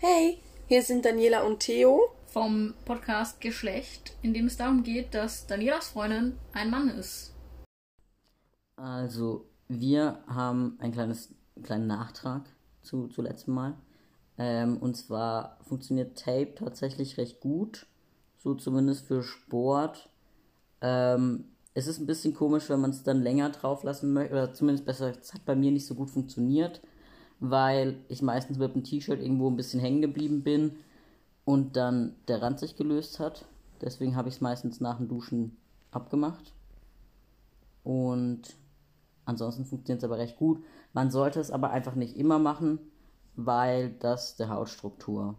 Hey, hier sind Daniela und Theo. vom Podcast Geschlecht, in dem es darum geht, dass Danielas Freundin ein Mann ist. Also, wir haben ein kleines, einen kleinen Nachtrag zu, zu letztem Mal. Ähm, und zwar funktioniert Tape tatsächlich recht gut. So zumindest für Sport. Ähm, es ist ein bisschen komisch, wenn man es dann länger drauf lassen möchte. Oder zumindest besser, es hat bei mir nicht so gut funktioniert. Weil ich meistens mit dem T-Shirt irgendwo ein bisschen hängen geblieben bin und dann der Rand sich gelöst hat. Deswegen habe ich es meistens nach dem Duschen abgemacht. Und ansonsten funktioniert es aber recht gut. Man sollte es aber einfach nicht immer machen, weil das der Hautstruktur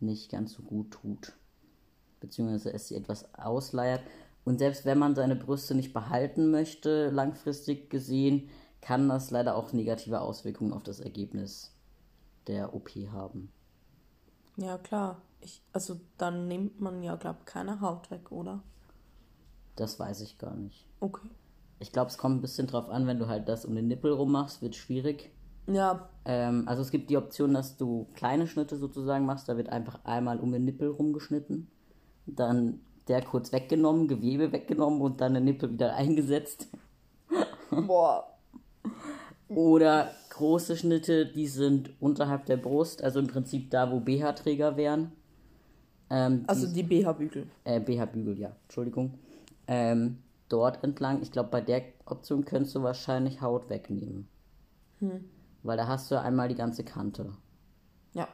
nicht ganz so gut tut. Beziehungsweise es sie etwas ausleiert. Und selbst wenn man seine Brüste nicht behalten möchte, langfristig gesehen, kann das leider auch negative Auswirkungen auf das Ergebnis der OP haben. Ja, klar. Ich, also dann nimmt man ja, glaub keine Haut weg, oder? Das weiß ich gar nicht. Okay. Ich glaube, es kommt ein bisschen drauf an, wenn du halt das um den Nippel rummachst, wird schwierig. Ja, Ähm, also es gibt die Option, dass du kleine Schnitte sozusagen machst. Da wird einfach einmal um den Nippel rumgeschnitten. Dann der kurz weggenommen, Gewebe weggenommen und dann der Nippel wieder eingesetzt. boah. Oder große Schnitte, die sind unterhalb der Brust, also im Prinzip da, wo BH-Träger wären. Ähm, Also die, die BH-Bügel. äh, BH-Bügel, ja, Entschuldigung. Ähm, dort entlang, ich glaube, bei der Option könntest du wahrscheinlich Haut wegnehmen. Weil da hast du einmal die ganze Kante. Ja,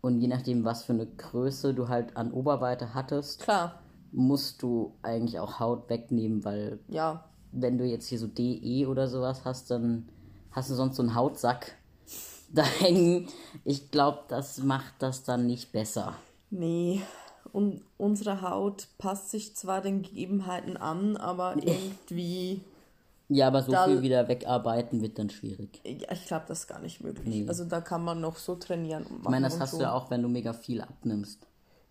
Und je nachdem, was für eine Größe du halt an Oberweite hattest, klar. musst du eigentlich auch Haut wegnehmen, weil Ja. wenn du jetzt hier so DE oder sowas hast, dann hast du sonst so einen Hautsack da hängen. Ich glaube, das macht das dann nicht besser. Nee. Und unsere Haut passt sich zwar den Gegebenheiten an, aber irgendwie. Ja, aber so Dann- viel wieder wegarbeiten wird dann schwierig. Ja, ich glaube, das ist gar nicht möglich. Nee. Also da kann man noch so trainieren. Und Ich meine, das hast so. du ja auch, wenn du mega viel abnimmst.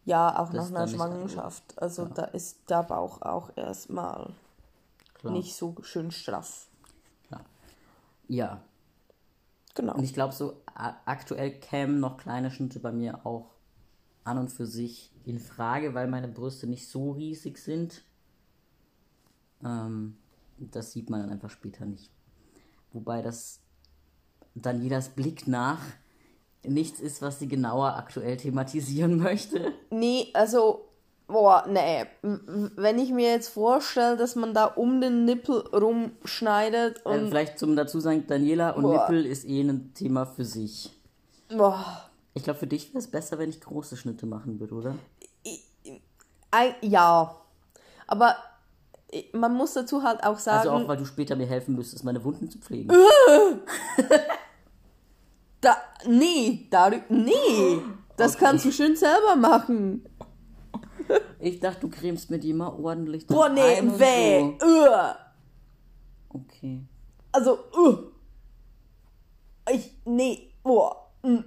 Ja, auch nach ist einer Schwangerschaft. Also da ist der Bauch auch erstmal nicht so schön straff. Ja. Genau. Und ich glaube, so aktuell kämen noch kleine Schnitte bei mir auch an und für sich in Frage, weil meine Brüste nicht so riesig sind. Ähm, das sieht man dann einfach später nicht. Wobei das Danielas Blick nach nichts ist, was sie genauer aktuell thematisieren möchte. Nee, also, boah, nee. Wenn ich mir jetzt vorstelle, dass man da um den Nippel rumschneidet Äh, und. vielleicht zum dazu sagen, Daniela und Boah. Nippel ist eh ein Thema für sich. Boah. Ich glaube, für dich wäre es besser, wenn ich große Schnitte machen würde, oder? Ein, ja. Aber man muss dazu halt auch sagen, Also auch, weil du später mir helfen müsstest, meine Wunden zu pflegen. da, nee, darü- nee, das kannst du schön selber machen. Ich dachte, du cremst mir die immer ordentlich. Boah, nee, ein weh, So. uh. Okay. Also, uh. Ich, nee, boah, mm.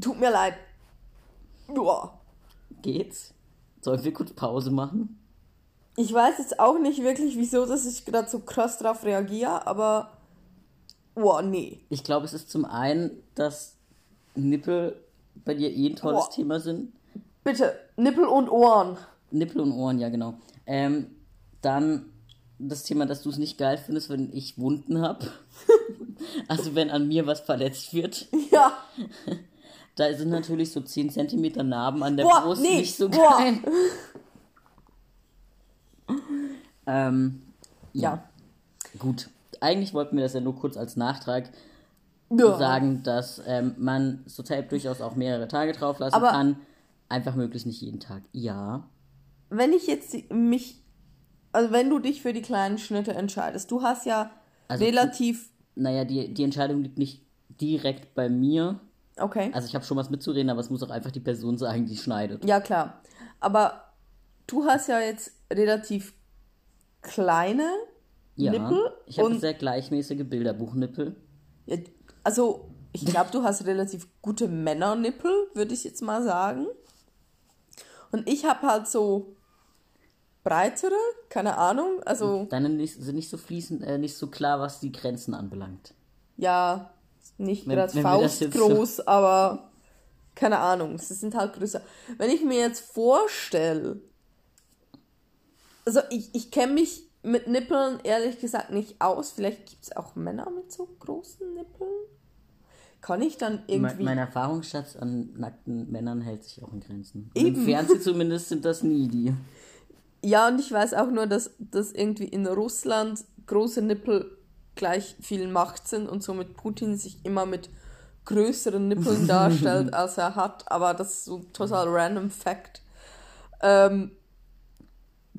tut mir leid. Boah. Geht's? Sollen wir kurz Pause machen? Ich weiß jetzt auch nicht wirklich, wieso, dass ich gerade so krass drauf reagiere, aber, boah, nee. Ich glaube, es ist zum einen, dass Nippel bei dir eh ein tolles Boah. Thema sind. Bitte, Nippel und Ohren. Nippel und Ohren, ja genau. Ähm, dann das Thema, dass du es nicht geil findest, wenn ich Wunden habe. also wenn an mir was verletzt wird. Ja, Da sind natürlich so 10 cm Narben an der Boah, Brust nee, nicht so boah. geil. ähm, ja. gut. Eigentlich wollten wir das ja nur kurz als Nachtrag ja. sagen, dass ähm, man so Tape durchaus auch mehrere Tage drauf lassen Aber- kann. Einfach möglichst nicht jeden Tag. Ja. Wenn ich jetzt die- mich, also wenn du dich für die kleinen Schnitte entscheidest, du hast ja Also relativ, Naja, die, die Entscheidung liegt nicht direkt bei mir. okay, Also ich habe schon was mitzureden, aber es muss auch einfach die Person sagen, die schneidet. ja klar, aber du hast ja jetzt relativ kleine Ja. Nippel ich habe sehr gleichmäßige Bilderbuchnippel. Ja, also, ich glaube, du hast relativ gute Männernippel, würde ich jetzt mal sagen. Und ich habe halt so breitere, keine Ahnung. Also, Deine nicht, sind nicht so fließend, äh, nicht so klar, was die Grenzen anbelangt. ja, nicht gerade jetzt so- faustgroß, aber keine Ahnung, sie sind halt größer. Wenn ich mir jetzt vorstelle, also ich, ich kenne mich mit Nippeln ehrlich gesagt nicht aus. Vielleicht gibt es auch Männer mit so großen Nippeln. Kann ich dann Mein, irgendwie. mein Erfahrungsschatz an nackten Männern hält sich auch in Grenzen. Und Eben. Im Fernsehen zumindest sind das nie die. Ja, und ich weiß auch nur, dass, dass irgendwie in Russland große Nippel gleich viel Macht sind und somit Putin sich immer mit größeren Nippeln darstellt, als er hat. Aber das ist so ein total random Fact. Ähm,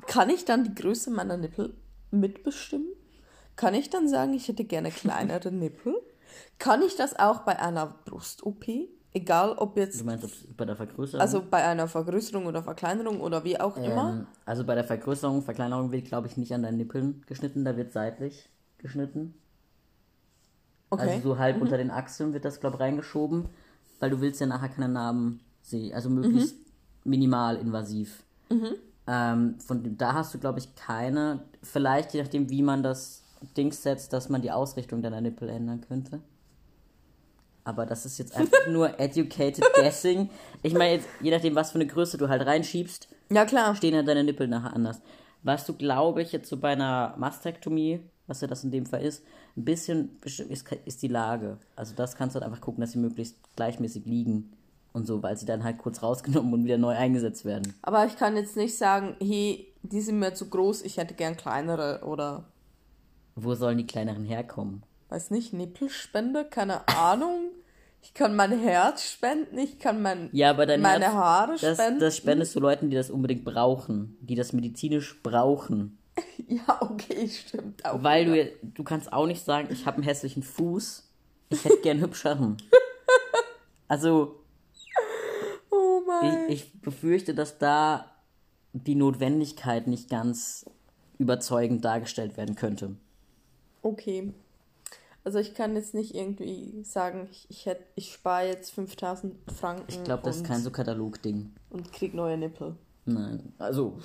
kann ich dann die Größe meiner Nippel mitbestimmen? Kann ich dann sagen, ich hätte gerne kleinere Nippel? Kann ich das auch bei einer Brust-OP? Egal, ob Du jetzt, meinst, ob bei der Vergrößerung? also bei einer Vergrößerung oder Verkleinerung oder wie auch immer. ähm, also bei der Vergrößerung, Verkleinerung wird, glaube ich, nicht an deinen Nippeln geschnitten, da wird seitlich geschnitten. Okay. Mhm. Also so halb unter den Achseln wird das, glaube ich, reingeschoben, weil du willst ja nachher keine Narben sehen. Also möglichst Mhm. minimal invasiv. Ähm, von da hast du, glaube ich, keine. Vielleicht, je nachdem, wie man das Dings setzt, dass man die Ausrichtung deiner Nippel ändern könnte. Aber das ist jetzt einfach nur educated guessing. Ich meine, jetzt, je nachdem, was für eine Größe du halt reinschiebst, ja, klar. stehen ja deine Nippel nachher anders. Was du, glaube ich, jetzt so bei einer Mastektomie, was ja das in dem Fall ist, ein bisschen ist, ist die Lage. Also das kannst du halt einfach gucken, dass sie möglichst gleichmäßig liegen und so, weil sie dann halt kurz rausgenommen und wieder neu eingesetzt werden. Aber ich kann jetzt nicht sagen, hey, die sind mir zu groß, ich hätte gern kleinere oder, Wo sollen die kleineren herkommen? weiß nicht, Nippelspende, keine Ahnung. Ich kann mein Herz spenden, ich kann mein, Ja, aber dein meine Herz, Haare das, spenden. das spendest du Leuten, die das unbedingt brauchen, die das medizinisch brauchen. Ja, okay, stimmt auch. Weil du, du kannst auch nicht sagen, ich habe einen hässlichen Fuß, ich hätte gern hübscheren. Also, Oh mein. ich, ich befürchte, dass da die Notwendigkeit nicht ganz überzeugend dargestellt werden könnte. Okay. Also ich kann jetzt nicht irgendwie sagen, ich, ich, hätt, ich spare jetzt 5000 Franken Ich glaube, das ist kein so Katalogding. und krieg neue Nippel. Nein, also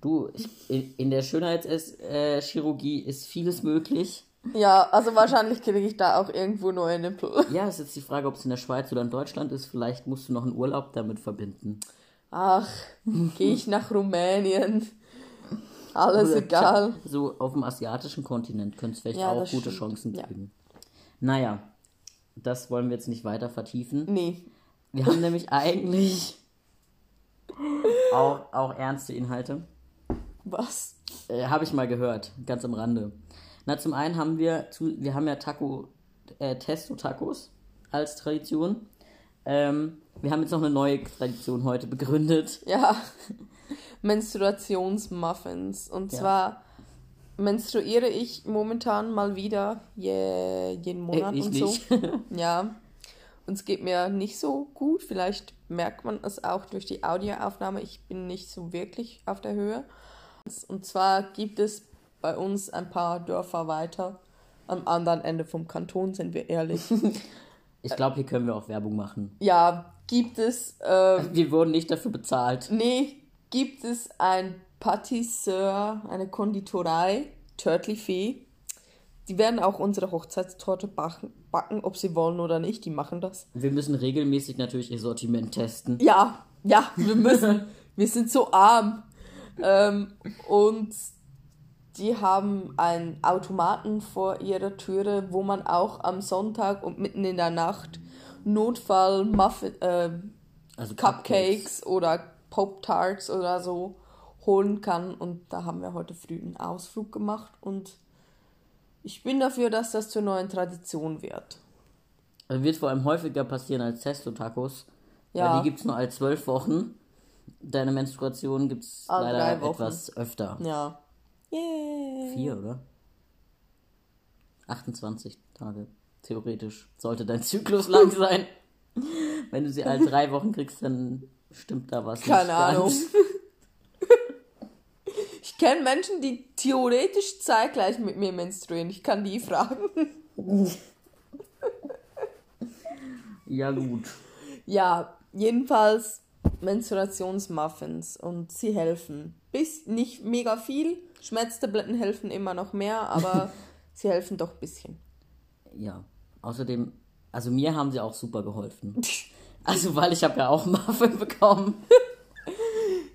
du, ich, in, in der Schönheitschirurgie ist vieles möglich. Ja, also wahrscheinlich kriege ich da auch irgendwo neue Nippel. Ja, ist jetzt die Frage, ob es in der Schweiz oder in Deutschland ist. Vielleicht musst du noch einen Urlaub damit verbinden. Ach, gehe ich nach Rumänien. Alles Oder egal. So auf dem asiatischen Kontinent könnte es vielleicht Ja, auch gute stimmt. Chancen Ja. geben. Naja, das wollen wir jetzt nicht weiter vertiefen. Nee. Wir haben nämlich eigentlich auch, auch ernste Inhalte. Was? Äh, Habe ich mal gehört, ganz am Rande. Na, zum einen haben wir, zu, wir haben ja Taco, äh, Testo-Tacos als Tradition. Ähm, wir haben jetzt noch eine neue Tradition heute begründet. Ja. Menstruationsmuffins. Und Ja. zwar menstruiere ich momentan mal wieder je, jeden Monat Äh, und so. Ja. Und es geht mir nicht so gut. Vielleicht merkt man es auch durch die Audioaufnahme. Ich bin nicht so wirklich auf der Höhe. Und zwar gibt es bei uns ein paar Dörfer weiter. Am anderen Ende vom Kanton, sind wir ehrlich. Ich glaube, hier können wir auch Werbung machen. ja, gibt es ähm, Wir wurden nicht dafür bezahlt. Nee, gibt es ein Patisseur, eine Konditorei, Turtley Fee. Die werden auch unsere Hochzeitstorte backen, backen, ob sie wollen oder nicht. Die machen das. Wir müssen regelmäßig natürlich ihr Sortiment testen. Ja, ja, wir müssen. wir sind so arm. Ähm, und die haben einen Automaten vor ihrer Türe, wo man auch am Sonntag und mitten in der Nacht Notfall Muffin, äh, Also Cupcakes oder Pop-Tarts oder so holen kann. Und da haben wir heute früh einen Ausflug gemacht und ich bin dafür, dass das zur neuen Tradition wird. Das wird vor allem häufiger passieren als Testo-Tacos. Ja. Weil die gibt es nur alle zwölf Wochen. Deine Menstruation gibt es Alle leider etwas öfter. Ja. Yay. Vier, oder? 28 Tage. Theoretisch sollte dein Zyklus lang sein. Wenn du sie alle drei Wochen kriegst, dann stimmt da was Keine Ahnung. Ich kenne Menschen, die theoretisch zeitgleich mit mir menstruieren. Ich kann die fragen. Ja, gut. Ja, jedenfalls Menstruationsmuffins und sie helfen. Bis nicht mega viel. Schmerztabletten helfen immer noch mehr, aber sie helfen doch ein bisschen. Ja. Außerdem, also mir haben sie auch super geholfen. Also, weil ich habe ja auch Muffin bekommen.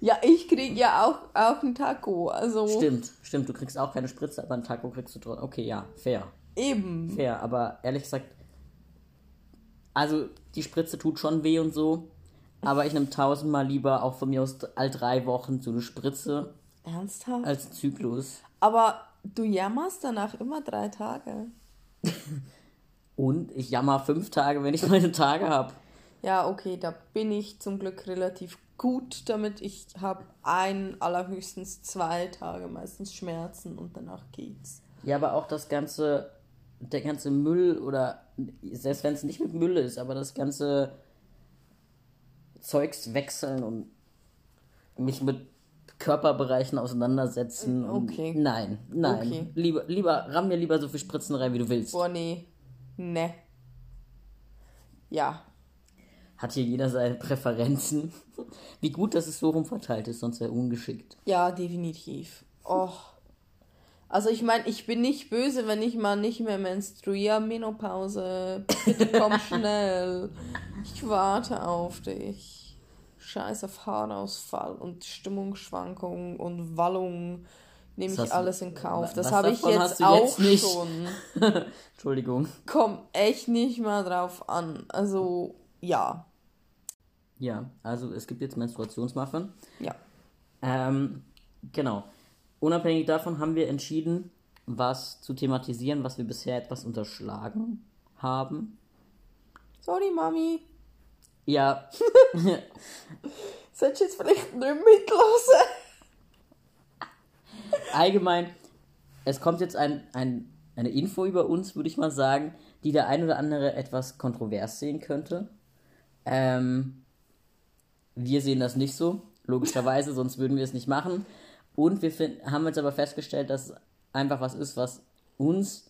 Ja, ich krieg ja auch, auch einen Taco. Also Stimmt, stimmt. Du kriegst auch keine Spritze, aber ein Taco kriegst du trotzdem. Okay, ja, fair. eben. Fair, aber ehrlich gesagt, also die Spritze tut schon weh und so. Aber ich nehme tausendmal lieber auch von mir aus all drei Wochen so eine Spritze Ernsthaft? als einen Zyklus. Aber du jammerst danach immer drei Tage. Und ich jammer fünf Tage, wenn ich meine Tage habe. Ja, okay, da bin ich zum Glück relativ gut damit. Ich habe ein, allerhöchstens zwei Tage meistens Schmerzen und danach geht's. Ja, aber auch das ganze, der ganze Müll oder selbst wenn es nicht mit Müll ist, aber das ganze Zeugs wechseln und mich mit Körperbereichen auseinandersetzen. Okay. Und nein, nein. Okay. Lieber, lieber, ramm mir lieber so viel Spritzen rein, wie du willst. Boah, nee. Ne. Ja. Hat hier jeder seine Präferenzen. Wie gut, dass es so rumverteilt ist, sonst wäre ungeschickt. Ja, definitiv. Och. Also ich meine, ich bin nicht böse, wenn ich mal nicht mehr menstruiere. Menopause. Bitte komm schnell. Ich warte auf dich. Scheiß auf Haarausfall und Stimmungsschwankungen und Wallungen. Nehme ich alles in Kauf. Das habe ich jetzt auch jetzt nicht? schon. Entschuldigung. Kommt echt nicht mal drauf an. Also, ja. Ja, also es gibt jetzt Menstruationsmuffin. Ja. Ähm, genau. Unabhängig davon haben wir entschieden, was zu thematisieren, was wir bisher etwas unterschlagen haben. Sorry, Mami. Ja, Sollst du jetzt vielleicht nicht mitlassen? allgemein, es kommt jetzt ein, ein, eine Info über uns, würde ich mal sagen, die der ein oder andere etwas kontrovers sehen könnte. Ähm, wir sehen das nicht so, logischerweise, sonst würden wir es nicht machen. Und wir find, haben jetzt aber festgestellt, dass es einfach was ist, was uns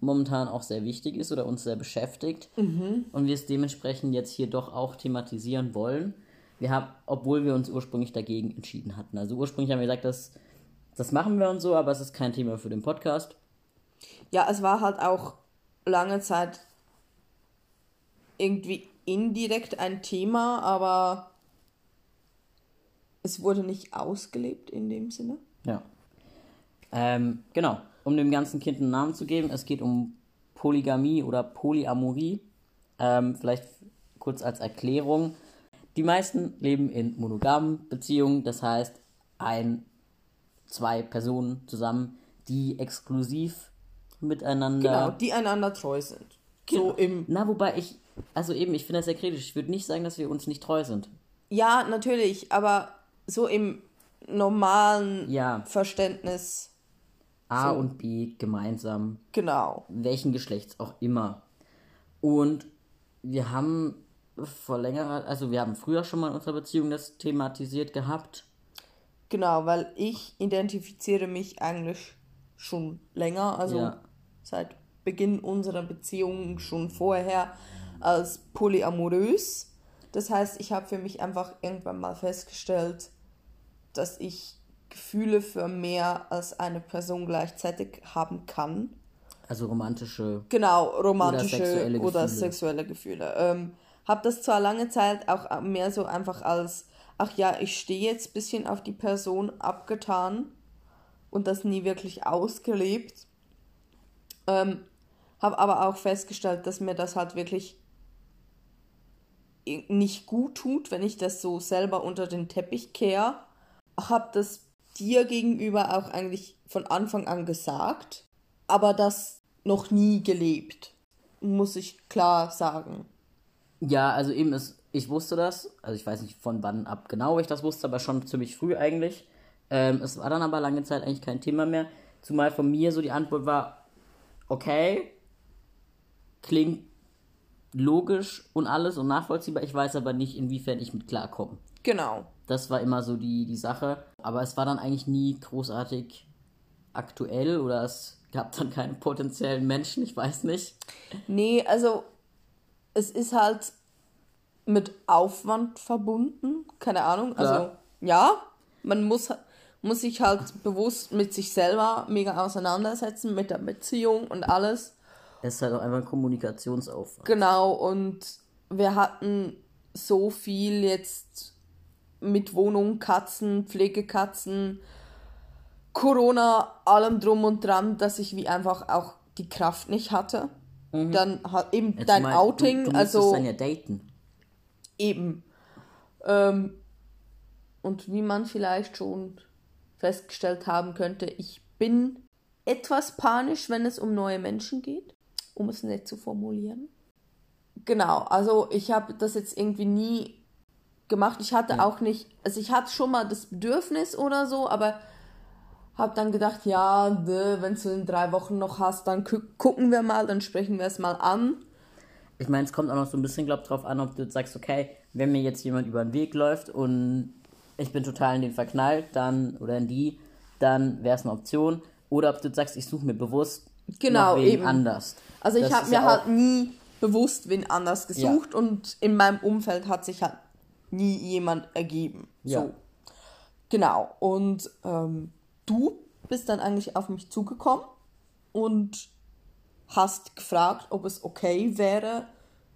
momentan auch sehr wichtig ist oder uns sehr beschäftigt. Und wir es dementsprechend jetzt hier doch auch thematisieren wollen. Wir haben, obwohl wir uns ursprünglich dagegen entschieden hatten. Also ursprünglich haben wir gesagt, dass das machen wir und so, aber es ist kein Thema für den Podcast. Ja, es war halt auch lange Zeit irgendwie indirekt ein Thema, aber es wurde nicht ausgelebt in dem Sinne. Ja. Ähm, genau. Um dem ganzen Kind einen Namen zu geben, es geht um Polygamie oder Polyamorie. Ähm, vielleicht kurz als Erklärung. Die meisten leben in monogamen Beziehungen, das heißt ein, zwei Personen zusammen, die exklusiv miteinander. Genau, die einander treu sind. So im. Na, wobei ich, also eben, ich finde das sehr kritisch. Ich würde nicht sagen, dass wir uns nicht treu sind. Ja, natürlich, aber so im normalen Ja. Verständnis. A So. und B gemeinsam Genau. welchen Geschlechts auch immer. Und wir haben vor längerer, also wir haben früher schon mal in unserer Beziehung das thematisiert gehabt. Genau, weil ich identifiziere mich eigentlich schon länger, also Ja. seit Beginn unserer Beziehung schon vorher als polyamorös. Das heißt, ich habe für mich einfach irgendwann mal festgestellt, dass ich Gefühle für mehr als eine Person gleichzeitig haben kann. Also romantische. Genau, romantische sexuelle oder Gefühle. sexuelle Gefühle. Ähm, habe das zwar lange Zeit auch mehr so einfach als, ach ja, ich stehe jetzt ein bisschen auf die Person abgetan und das nie wirklich ausgelebt. Ähm, habe aber auch festgestellt, dass mir das halt wirklich nicht gut tut, wenn ich das so selber unter den Teppich kehre. Habe das dir gegenüber auch eigentlich von Anfang an gesagt, aber das noch nie gelebt, muss ich klar sagen. Ja, also eben ist, ich wusste das, also ich weiß nicht von wann ab genau ich das wusste, aber schon ziemlich früh eigentlich. Ähm, es war dann aber lange Zeit eigentlich kein Thema mehr. Zumal von mir so die Antwort war, okay, klingt logisch und alles und nachvollziehbar, ich weiß aber nicht, inwiefern ich mit klarkomme. Genau. Das war immer so die, die Sache. Aber es war dann eigentlich nie großartig aktuell oder es gab dann keine potenziellen Menschen, ich weiß nicht. Nee, also es ist halt mit Aufwand verbunden, keine Ahnung. Also Klar. ja, man muss, muss sich halt bewusst mit sich selber mega auseinandersetzen, mit der Beziehung und alles. Es ist halt auch einfach ein Kommunikationsaufwand. Genau, und wir hatten so viel jetzt mit Wohnung, Katzen, Pflegekatzen, Corona, allem drum und dran, dass ich wie einfach auch die Kraft nicht hatte. Dann hat eben Jetzt dein mal, Outing, du, du also dann ja daten. eben. Ähm, und wie man vielleicht schon festgestellt haben könnte, ich bin etwas panisch, wenn es um neue Menschen geht, um es nett zu formulieren. Genau, also ich habe das jetzt irgendwie nie gemacht. Ich hatte auch nicht, also ich hatte schon mal das Bedürfnis oder so, aber habe dann gedacht, ja, wenn du in drei Wochen noch hast, dann gu gucken wir mal, dann sprechen wir es mal an. Ich meine, es kommt auch noch so ein bisschen, glaub drauf an, ob du sagst, okay, wenn mir jetzt jemand über den Weg läuft und ich bin total in den verknallt, dann, oder in die, dann wäre es eine Option. Oder ob du sagst, ich suche mir bewusst Genau, wen eben. anders. Also ich Das habe ist mir ja halt nie bewusst wen anders gesucht und in meinem Umfeld hat sich halt nie jemand ergeben. Ja. So. Genau. Und ähm, du bist dann eigentlich auf mich zugekommen und hast gefragt, ob es okay wäre,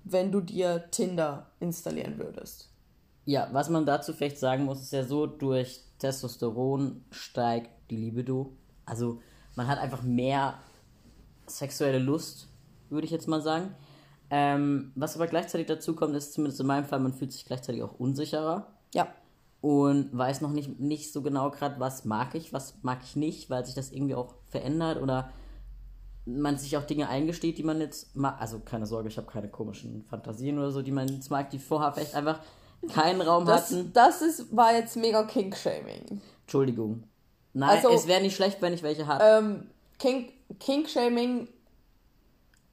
wenn du dir Tinder installieren würdest. Ja, was man dazu vielleicht sagen muss, ist ja so, durch Testosteron steigt die Libido. Also man hat einfach mehr sexuelle Lust, würde ich jetzt mal sagen. Ähm, was aber gleichzeitig dazu kommt, ist zumindest in meinem Fall, man fühlt sich gleichzeitig auch unsicherer Ja. und weiß noch nicht, nicht so genau gerade, was mag ich, was mag ich nicht, weil sich das irgendwie auch verändert oder man sich auch Dinge eingesteht, die man jetzt mag. Also keine Sorge, ich habe keine komischen Fantasien oder so, die man jetzt mag, die vorher vielleicht einfach keinen Raum Das, hatten. das ist, war jetzt mega Kink-Shaming. Entschuldigung. Nein, Also- es wäre nicht schlecht, wenn ich welche hatte. Ähm, Kink-Shaming,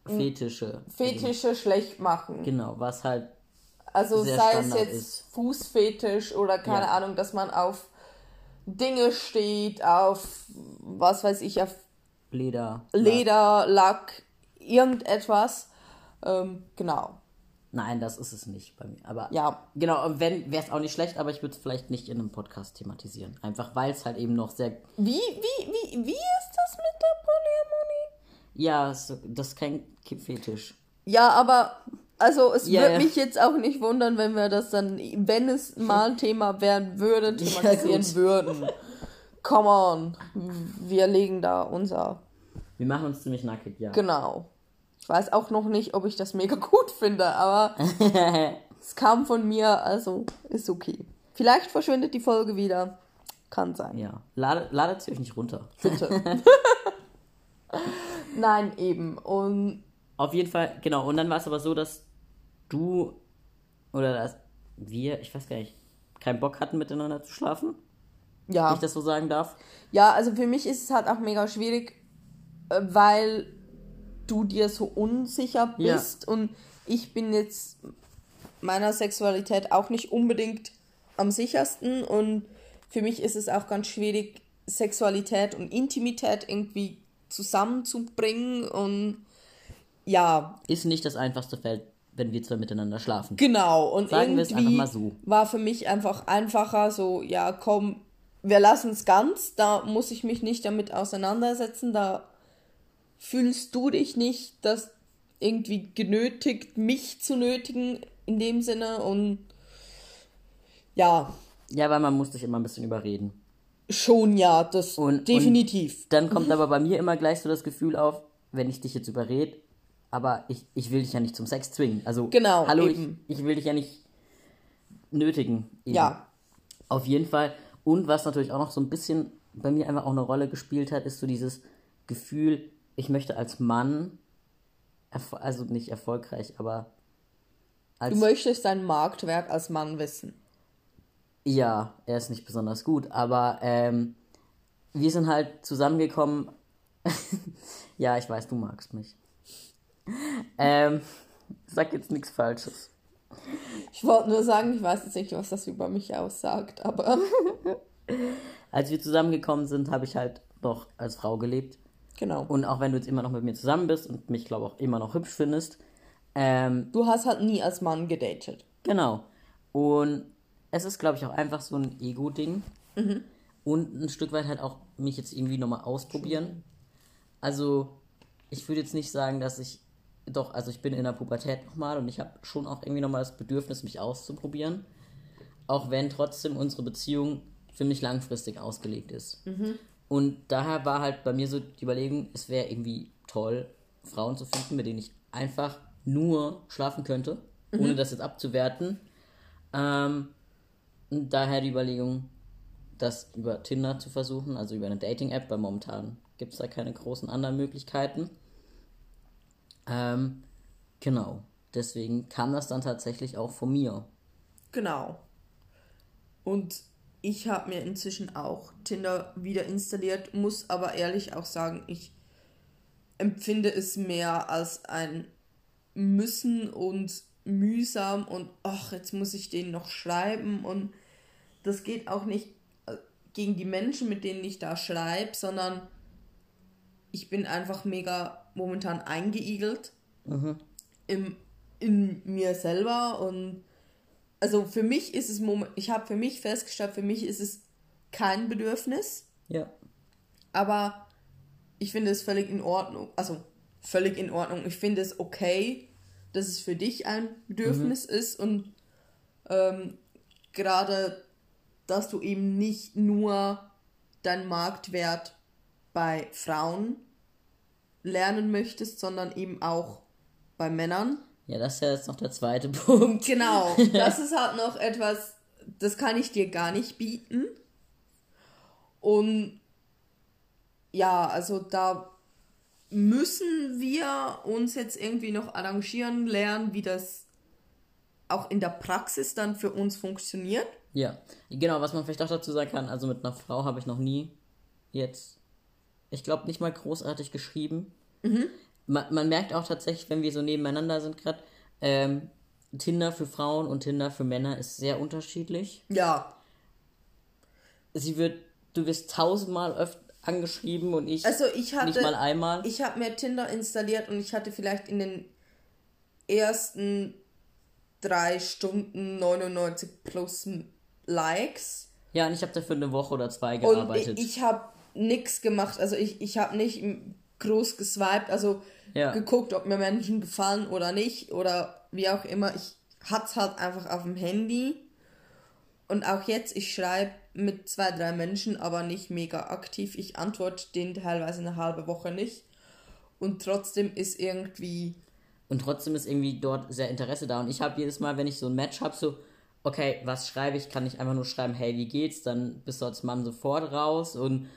Fetische. Fetische schlecht machen. Genau, was halt. Also sei es Standard jetzt ist. Fußfetisch oder keine Ja. Ahnung, dass man auf Dinge steht, auf was weiß ich, auf Leder. Leder, Lack, irgendetwas. Ähm, genau. Nein, das ist es nicht bei mir. Aber Ja. Genau, und wenn, wäre es auch nicht schlecht, aber ich würde es vielleicht nicht in einem Podcast thematisieren. Einfach weil es halt eben noch sehr. Wie, wie, wie, wie ist das mit der? Ja, das ist kein Fetisch. Ja, aber also es Ja, würde ja. mich jetzt auch nicht wundern, wenn wir das dann, wenn es mal ein Thema werden würde, thematisieren gut. würden. Come on. Wir legen da unser Wir machen uns ziemlich nackig, ja. Genau. Ich weiß auch noch nicht, ob ich das mega gut finde, aber es kam von mir, also ist okay. Vielleicht verschwindet die Folge wieder. Kann sein. Ja. Lade, ladet sie euch nicht runter. Bitte. Nein, eben. Und Auf jeden Fall, genau. Und dann war es aber so, dass du oder dass wir, ich weiß gar nicht, keinen Bock hatten, miteinander zu schlafen, wenn ja. ich das so sagen darf. Ja, also für mich ist es halt auch mega schwierig, äh, weil du dir so unsicher Ja. bist und ich bin jetzt meiner Sexualität auch nicht unbedingt am sichersten und für mich ist es auch ganz schwierig, Sexualität und Intimität irgendwie zusammenzubringen und ja, Ist nicht das einfachste Feld, wenn wir zwei miteinander schlafen. Genau, und Sagen wir es irgendwie einfach mal so. war für mich einfach einfacher so, ja komm, wir lassen es ganz, da muss ich mich nicht damit auseinandersetzen, da fühlst du dich nicht, das irgendwie genötigt, mich zu nötigen in dem Sinne und ja, Ja, weil man muss dich immer ein bisschen überreden. Schon ja, das Und- definitiv. Dann kommt aber bei mir immer gleich so das Gefühl auf, wenn ich dich jetzt überrede, aber ich, ich will dich ja nicht zum Sex zwingen. Also, Genau, hallo, ich, ich will dich ja nicht nötigen. Eben. ja, Auf jeden Fall. Und was natürlich auch noch so ein bisschen bei mir einfach auch eine Rolle gespielt hat, ist so dieses Gefühl, ich möchte als Mann, also nicht erfolgreich, aber als. du möchtest dein Marktwert als Mann wissen. Ja, er ist nicht besonders gut, aber ähm, wir sind halt zusammengekommen. ja, ich weiß, du magst mich. Ähm, sag jetzt nichts Falsches. Ich wollte nur sagen, ich weiß jetzt nicht, was das über mich aussagt, aber Als wir zusammengekommen sind, habe ich halt noch als Frau gelebt. genau. Und auch wenn du jetzt immer noch mit mir zusammen bist und mich, glaube auch immer noch hübsch findest, ähm, Du hast halt nie als Mann gedatet. Genau. Und es ist, glaube ich, auch einfach so ein Ego-Ding. Und ein Stück weit halt auch mich jetzt irgendwie nochmal ausprobieren. Also, ich würde jetzt nicht sagen, dass ich doch, also ich bin in der Pubertät nochmal und ich habe schon auch irgendwie nochmal das Bedürfnis, mich auszuprobieren. Auch wenn trotzdem unsere Beziehung ziemlich langfristig ausgelegt ist. Und daher war halt bei mir so die Überlegung, es wäre irgendwie toll, Frauen zu finden, mit denen ich einfach nur schlafen könnte, ohne das jetzt abzuwerten. Ähm, daher die Überlegung, das über Tinder zu versuchen, also über eine Dating-App, weil momentan gibt es da keine großen anderen Möglichkeiten. Ähm, genau. Deswegen kam das dann tatsächlich auch von mir. Genau. Und ich habe mir inzwischen auch Tinder wieder installiert, muss aber ehrlich auch sagen, ich empfinde es mehr als ein Müssen und mühsam und ach, jetzt muss ich den noch schreiben und das geht auch nicht äh, gegen die Menschen, mit denen ich da schreibe, sondern ich bin einfach mega momentan eingeigelt im, in mir selber und also für mich ist es moment ich habe für mich festgestellt, für mich ist es kein Bedürfnis, Ja. aber ich finde es völlig in Ordnung. Also völlig in Ordnung. Ich finde es okay, dass es für dich ein Bedürfnis ist und ähm, gerade, dass du eben nicht nur deinen Marktwert bei Frauen lernen möchtest, sondern eben auch bei Männern. Ja, das ist ja jetzt noch der zweite Punkt. Genau, das ist halt noch etwas, das kann ich dir gar nicht bieten. Und ja, also da müssen wir uns jetzt irgendwie noch arrangieren lernen, wie das auch in der Praxis dann für uns funktioniert. Ja, genau, was man vielleicht auch dazu sagen kann, also mit einer Frau habe ich noch nie jetzt, ich glaube, nicht mal großartig geschrieben. Man, man merkt auch tatsächlich, wenn wir so nebeneinander sind gerade, ähm, Tinder für Frauen und Tinder für Männer ist sehr unterschiedlich. Ja, Sie wird, du wirst tausendmal öfter angeschrieben und ich also ich hatte, nicht mal einmal. ich habe mir Tinder installiert und ich hatte vielleicht in den ersten drei Stunden 99 plus Likes. ja, und ich habe dafür eine Woche oder zwei Und gearbeitet. ich, ich habe nichts gemacht. Also ich, ich habe nicht groß geswiped, also Ja. geguckt, ob mir Menschen gefallen oder nicht oder wie auch immer. Ich hat's halt einfach auf dem Handy. Und auch jetzt, ich schreibe mit zwei, drei Menschen, aber nicht mega aktiv. Ich antworte denen teilweise eine halbe Woche nicht. Und trotzdem ist irgendwie. Und trotzdem ist irgendwie dort sehr Interesse da. Und ich habe jedes Mal, wenn ich so ein Match habe, so, okay, was schreibe ich? Kann ich einfach nur schreiben, hey, wie geht's? Dann bist du als Mann sofort raus und,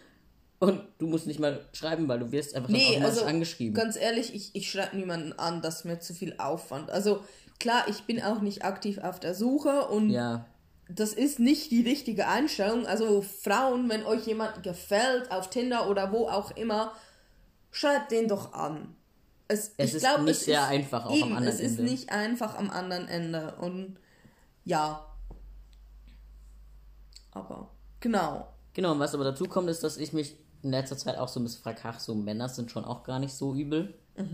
und du musst nicht mal schreiben, weil du wirst einfach Nee, also angeschrieben. ganz ehrlich, ich, ich schreibe niemanden an, das ist mir zu viel Aufwand. Also klar, ich bin auch nicht aktiv auf der Suche und Ja, das ist nicht die richtige Einstellung. Also Frauen, wenn euch jemand gefällt auf Tinder oder wo auch immer, schreibt den doch an. Es, Es ich ist glaub, nicht sehr einfach auch am eben, anderen Es ist Ende. nicht einfach am anderen Ende und ja. Aber genau. genau. Und was aber dazu kommt, ist, dass ich mich in letzter Zeit auch so ein bisschen frage, ach, so Männer sind schon auch gar nicht so übel.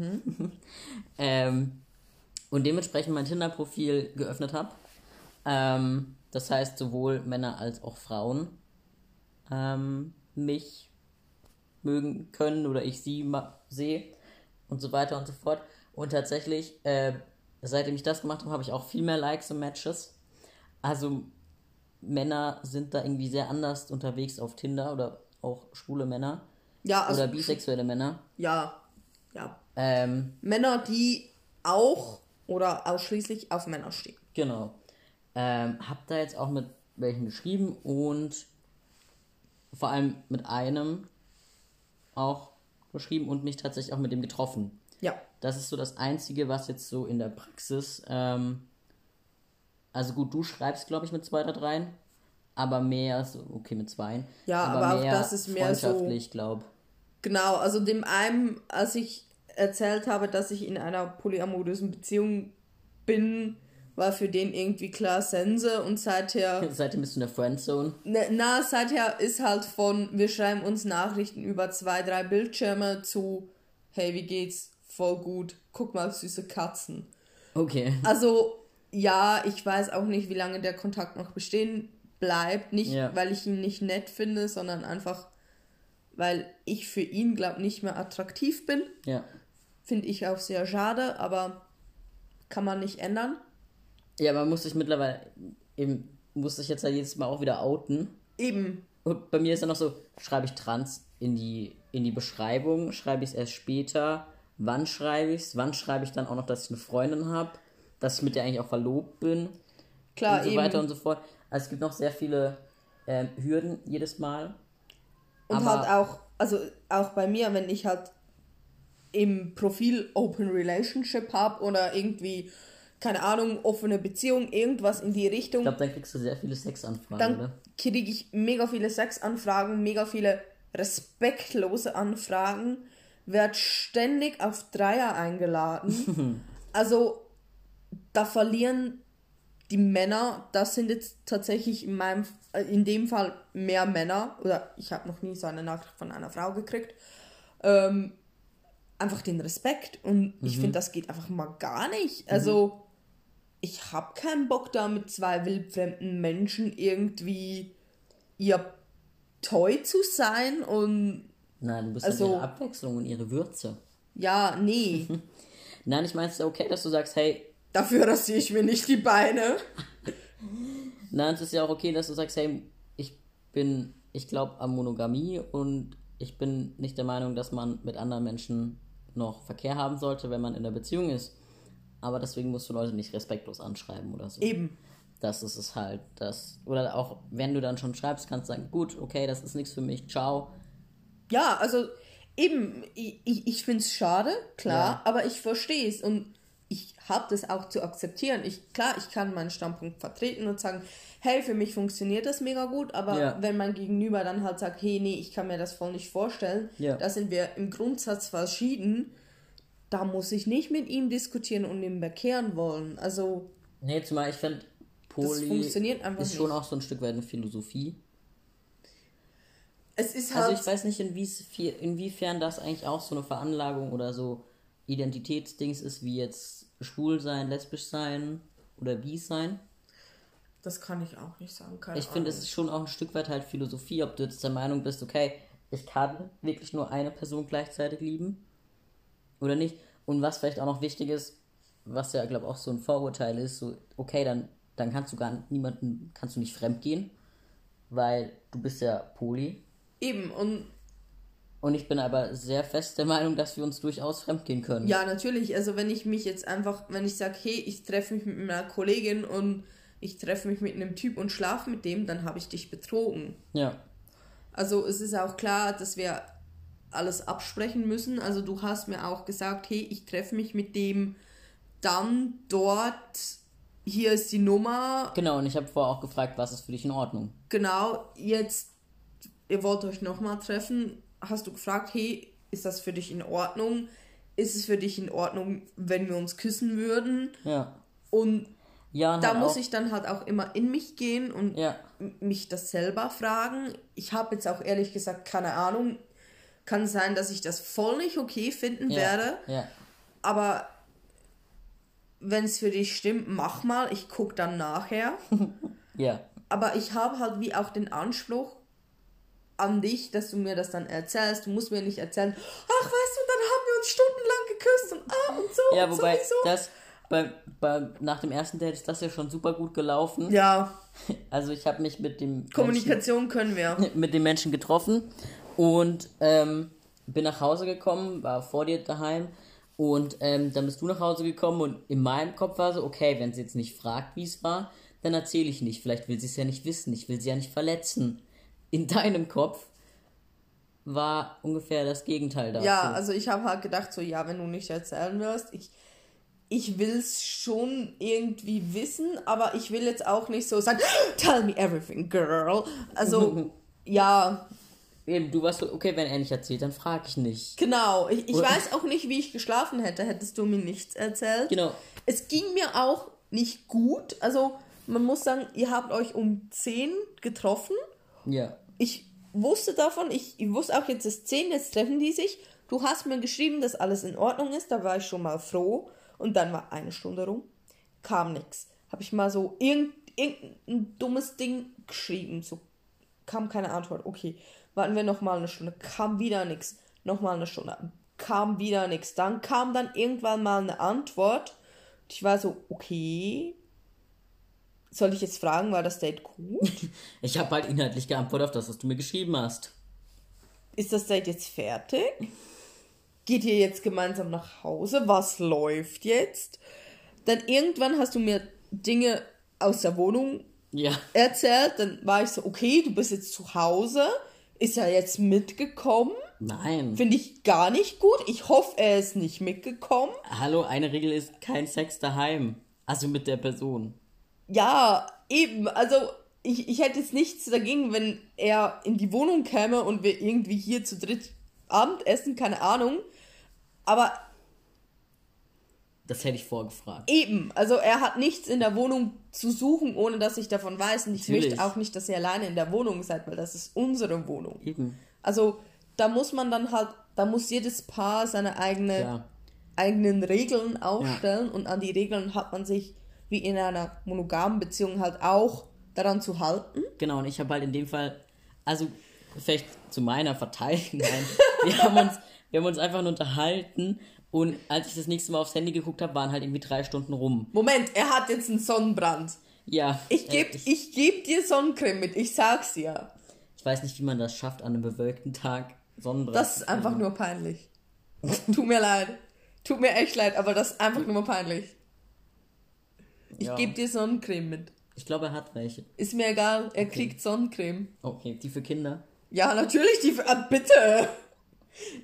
ähm, und dementsprechend mein Tinder-Profil geöffnet habe. Ähm, das heißt, sowohl Männer als auch Frauen ähm, mich mögen können oder ich sie sehe und so weiter und so fort. Und tatsächlich, äh, seitdem ich das gemacht habe, habe ich auch viel mehr Likes und Matches. Also Männer sind da irgendwie sehr anders unterwegs auf Tinder oder auch schwule Männer Ja, also oder bisexuelle Männer. ja, ja. Ähm, Männer, die auch oder ausschließlich auf Männer stehen. Genau. Ähm, hab da jetzt auch mit welchen geschrieben und vor allem mit einem auch geschrieben und mich tatsächlich auch mit dem getroffen. Ja. Das ist so das Einzige, was jetzt so in der Praxis. Ähm, also gut, du schreibst, glaube ich, mit zwei oder dreien, aber mehr, so, okay, mit zwei. Ja, aber auch das ist mehr so- freundschaftlich, glaube Genau, also dem einen, als ich erzählt habe, dass ich in einer polyamorösen Beziehung bin, war für den irgendwie klar Sense und seither, Seitdem bist du in der Friendzone. ne, na, seither ist halt von, wir schreiben uns Nachrichten über zwei, drei Bildschirme zu, hey, wie geht's? Voll gut, guck mal, süße Katzen. Okay. Also, ja, ich weiß auch nicht, wie lange der Kontakt noch bestehen bleibt. Nicht, Ja. weil ich ihn nicht nett finde, sondern einfach, weil ich für ihn, glaube nicht mehr attraktiv bin. Ja. Finde ich auch sehr schade, aber kann man nicht ändern. Ja, man muss sich mittlerweile eben, muss sich jetzt halt jedes Mal auch wieder outen. Eben. Und bei mir ist dann noch so, schreibe ich trans in die, in die Beschreibung, schreibe ich es erst später, wann schreibe ich es, wann schreibe ich dann auch noch, dass ich eine Freundin habe, dass ich mit der eigentlich auch verlobt bin. Klar, und so eben. weiter und so fort. Also es gibt noch sehr viele ähm, Hürden jedes Mal. Und Aber- halt auch, also auch bei mir, wenn ich halt im Profil Open Relationship habe oder irgendwie, keine Ahnung, offene Beziehung, irgendwas in die Richtung, Ich glaube, dann kriegst du sehr viele Sexanfragen, dann oder? kriege ich mega viele Sexanfragen, mega viele respektlose Anfragen, werd ständig auf Dreier eingeladen. also da verlieren die Männer, das sind jetzt tatsächlich in meinem, äh, in dem Fall mehr Männer, oder ich habe noch nie so eine Nachricht von einer Frau gekriegt, ähm, einfach den Respekt und ich finde, das geht einfach mal gar nicht. Also ich habe keinen Bock da mit zwei wildfremden Menschen irgendwie ihr Toy zu sein und Nein, du bist Also- ihre Abwechslung und ihre Würze. ja, nee, Nein, ich meine, es ist okay, dass du sagst, hey, dafür rasiere ich mir nicht die Beine. nein, es ist ja auch okay, dass du sagst, hey, ich bin, ich glaube an Monogamie und ich bin nicht der Meinung, dass man mit anderen Menschen noch Verkehr haben sollte, wenn man in einer Beziehung ist. Aber deswegen musst du Leute nicht respektlos anschreiben oder so. Eben. Das ist es halt. Das, oder auch, wenn du dann schon schreibst, kannst du sagen, gut, okay, das ist nichts für mich, ciao. Ja, also eben, ich, ich, finde es schade, klar, Ja. aber ich verstehe es und habe das auch zu akzeptieren. Ich, klar, ich kann meinen Standpunkt vertreten und sagen, hey, für mich funktioniert das mega gut, aber Ja. wenn mein Gegenüber dann halt sagt, hey, nee, ich kann mir das voll nicht vorstellen, Ja. da sind wir im Grundsatz verschieden, da muss ich nicht mit ihm diskutieren und ihn bekehren wollen. Also, Nee, zumal ich finde, Poly funktioniert einfach ist schon nicht. auch so ein Stück weit eine Philosophie. es ist halt... Also ich weiß nicht, inwie- inwiefern das eigentlich auch so eine Veranlagung oder so Identitätsdings ist, wie jetzt schwul sein, lesbisch sein oder bi sein. das kann ich auch nicht sagen, keine Ich finde, es ist schon auch ein Stück weit halt Philosophie, ob du jetzt der Meinung bist, okay, ich kann wirklich nur eine Person gleichzeitig lieben oder nicht. Und was vielleicht auch noch wichtig ist, was ja, glaube ich, auch so ein Vorurteil ist, so, okay, dann, dann kannst du gar niemanden, kannst du nicht fremdgehen, weil du bist ja Poly. Eben, und Und ich bin aber sehr fest der Meinung, dass wir uns durchaus fremdgehen können. Ja, natürlich. Also wenn ich mich jetzt einfach, wenn ich sage, hey, ich treffe mich mit meiner Kollegin und ich treffe mich mit einem Typ und schlafe mit dem, dann habe ich dich betrogen. Ja. Also es ist auch klar, dass wir alles absprechen müssen. Also du hast mir auch gesagt, hey, ich treffe mich mit dem dann dort, hier ist die Nummer, Genau, und ich habe vorher auch gefragt, was ist für dich in Ordnung? genau, jetzt, ihr wollt euch nochmal treffen, hast du gefragt, hey, ist das für dich in Ordnung? Ist es für dich in Ordnung, wenn wir uns küssen würden? Ja. Und Ja, da halt muss auch, ich dann halt auch immer in mich gehen und Ja. mich das selber fragen. Ich habe jetzt auch ehrlich gesagt keine Ahnung. Kann sein, dass ich das voll nicht okay finden ja, werde, Ja. aber wenn es für dich stimmt, mach mal. Ich gucke dann nachher. Ja. Aber ich habe halt wie auch den Anspruch an dich, dass du mir das dann erzählst. Du musst mir nicht erzählen, ach weißt du, dann haben wir uns stundenlang geküsst und ah und so Ja, und wobei sowieso. das bei, bei, nach dem ersten Date ist das ja schon super gut gelaufen. Ja, Also ich habe mich mit dem Kommunikation können wir. Menschen, mit dem Menschen getroffen und ähm, bin nach Hause gekommen, war vor dir daheim und ähm, dann bist du nach Hause gekommen und in meinem Kopf war so, okay, wenn sie jetzt nicht fragt, wie es war, dann erzähle ich nicht. Vielleicht will sie es ja nicht wissen, ich will sie ja nicht verletzen. In deinem Kopf war ungefähr das Gegenteil dazu. Ja, also ich habe halt gedacht, so, ja, wenn du nicht erzählen wirst, ich, ich will es schon irgendwie wissen, aber ich will jetzt auch nicht so sagen, tell me everything, girl. Also, ja, Eben, du warst so, okay, wenn er nicht erzählt, dann frage ich nicht. genau. Ich, ich Oder- weiß auch nicht, wie ich geschlafen hätte, hättest du mir nichts erzählt. Genau. Es ging mir auch nicht gut. Also, man muss sagen, ihr habt euch um 10 getroffen. Ja. ich wusste davon, ich, ich wusste auch jetzt ist 10, jetzt treffen die sich. Du hast mir geschrieben, dass alles in Ordnung ist, da war ich schon mal froh. Und dann war eine Stunde rum, kam nichts. Habe ich mal so irgend, irgendein dummes Ding geschrieben, so kam keine Antwort. Okay, warten wir noch mal eine Stunde, kam wieder nichts. Noch mal eine Stunde. kam wieder nichts. Dann kam dann irgendwann mal eine Antwort. Und ich war so, okay. Soll ich jetzt fragen, war das Date gut? Ich habe halt inhaltlich geantwortet auf das, was du mir geschrieben hast. Ist das Date jetzt fertig? Geht ihr jetzt gemeinsam nach Hause? Was läuft jetzt? Dann irgendwann hast du mir Dinge aus der Wohnung Ja. erzählt. Dann war ich so, okay, du bist jetzt zu Hause. Ist er jetzt mitgekommen? Nein. Finde ich gar nicht gut. Ich hoffe, er ist nicht mitgekommen. Hallo, eine Regel ist kein Sex daheim. Also mit der Person. Ja, eben. Also, ich, ich hätte jetzt nichts dagegen, wenn er in die Wohnung käme und wir irgendwie hier zu dritt Abendessen, keine Ahnung. Aber Das hätte ich vorgefragt. eben, also er hat nichts in der Wohnung zu suchen, ohne dass ich davon weiß. Und ich Natürlich. möchte auch nicht, dass ihr alleine in der Wohnung seid, weil das ist unsere Wohnung. Eben. Also, da muss man dann halt, da muss jedes Paar seine eigene, Ja. eigenen Regeln aufstellen und an die Regeln hat man sich wie in einer monogamen Beziehung halt auch daran zu halten. Genau, und ich habe halt in dem Fall, also vielleicht zu meiner Verteidigung, wir haben uns, wir haben uns einfach nur unterhalten und als ich das nächste Mal aufs Handy geguckt habe, waren halt irgendwie drei Stunden rum. Moment, er hat jetzt einen Sonnenbrand. Ja. Ich äh, geb, ich, ich geb dir Sonnencreme mit, ich sag's dir. ich weiß nicht, wie man das schafft an einem bewölkten Tag Sonnenbrand. Das ist einfach nur peinlich. Tut mir leid. Tut mir echt leid, aber das ist einfach nur peinlich. Ich Ja. geb dir Sonnencreme mit. Ich glaube, er hat welche. Ist mir egal, er kriegt Sonnencreme. Okay, die für Kinder. Ja, natürlich, die. Ah, bitte!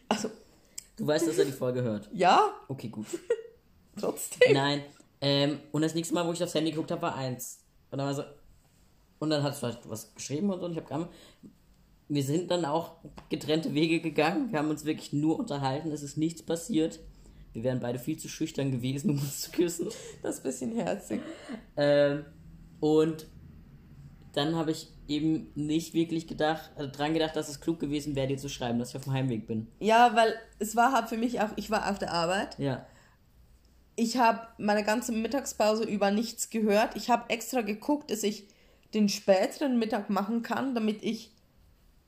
Also, Du weißt, dass er die Folge hört. ja, Okay, gut. trotzdem. Nein. Ähm, und das nächste Mal, wo ich aufs Handy geguckt habe, war eins. Und dann war so. Und dann hast du halt was geschrieben und so. Und ich habe geantwortet. Wir sind dann auch getrennte Wege gegangen. Wir haben uns wirklich nur unterhalten. Es ist nichts passiert. Wir wären beide viel zu schüchtern gewesen, um uns zu küssen. Das ist ein bisschen herzig. Ähm, und dann habe ich eben nicht wirklich gedacht, also dran gedacht, dass es klug gewesen wäre, dir zu schreiben, dass ich auf dem Heimweg bin. Ja, weil es war halt für mich auch, ich war auf der Arbeit. Ja. Ich habe meine ganze Mittagspause über nichts gehört. Ich habe extra geguckt, dass ich den späteren Mittag machen kann, damit ich,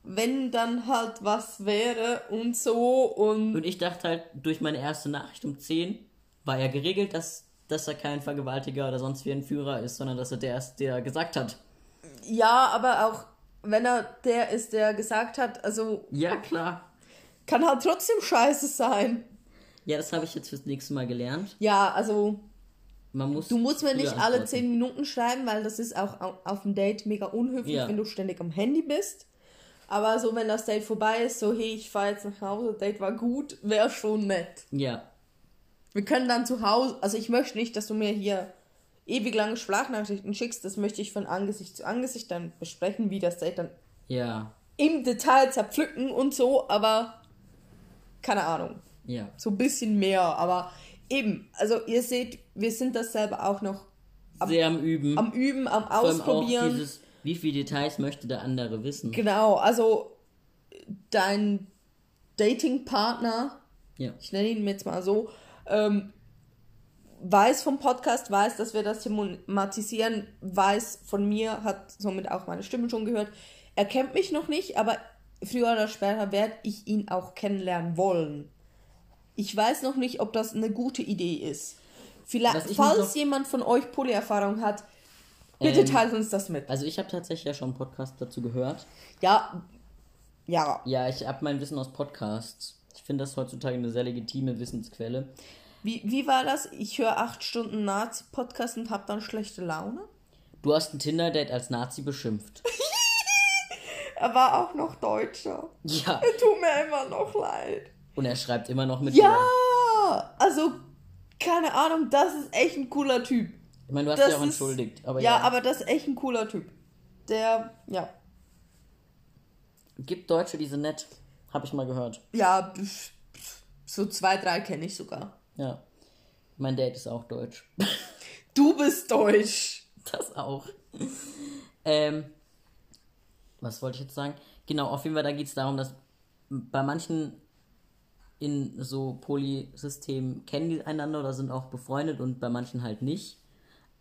wenn dann halt was wäre und so und Und ich dachte halt, durch meine erste Nachricht um 10 war ja geregelt, dass, dass er kein Vergewaltiger oder sonst wie ein Führer ist, sondern dass er der ist, der gesagt hat. ja, aber auch wenn er der ist, der gesagt hat, also Ja, klar. kann halt trotzdem scheiße sein. Ja, das habe ich jetzt fürs nächste Mal gelernt. Ja, also Man muss. du musst mir nicht alle antworten. 10 Minuten schreiben, weil das ist auch au- auf dem Date mega unhöflich, Ja. wenn du ständig am Handy bist. Aber so, wenn das Date vorbei ist, so, hey, ich fahre jetzt nach Hause, Date war gut, wäre schon nett. Ja. Wir können dann zu Hause, also ich möchte nicht, dass du mir hier ewig lange Sprachnachrichten schickst, das möchte ich von Angesicht zu Angesicht dann besprechen, wie das Date dann Ja. im Detail zerpflücken und so, aber keine Ahnung, Ja. so ein bisschen mehr, aber eben, also ihr seht, wir sind das selber auch noch Sehr am Üben. am Üben, am Ausprobieren. Wie viele Details möchte der andere wissen. Genau, also dein Datingpartner, Ja. ich nenne ihn jetzt mal so, ähm, weiß vom Podcast, weiß, dass wir das thematisieren, weiß von mir, hat somit auch meine Stimme schon gehört. Er kennt mich noch nicht, aber früher oder später werde ich ihn auch kennenlernen wollen. Ich weiß noch nicht, ob das eine gute Idee ist. Vielleicht, falls jemand von euch Polyerfahrung hat, bitte Ähm, teilt uns das mit. Also ich habe tatsächlich ja schon einen Podcast dazu gehört. Ja, ja, Ja, ich habe mein Wissen aus Podcasts. Ich finde das heutzutage eine sehr legitime Wissensquelle. Wie, wie war das? Ich höre acht Stunden Nazi-Podcast und habe dann schlechte Laune? Du hast ein Tinder-Date als Nazi beschimpft. Er war auch noch Deutscher. Ja. Tut mir immer noch leid. Und er schreibt immer noch mit dir. Ja, also, keine Ahnung, das ist echt ein cooler Typ. Ich meine, du hast Das dich auch entschuldigt. Aber ja, ja, aber das ist echt ein cooler Typ. Der, ja, Gibt Deutsche, die sind nett. Habe ich mal gehört. ja, so zwei, drei kenne ich sogar. Ja. Mein Date ist auch deutsch. Du bist deutsch. Das auch. ähm, was wollte ich jetzt sagen? Genau, auf jeden Fall, da geht es darum, dass bei manchen in so Polysystemen kennen die einander oder sind auch befreundet und bei manchen halt nicht.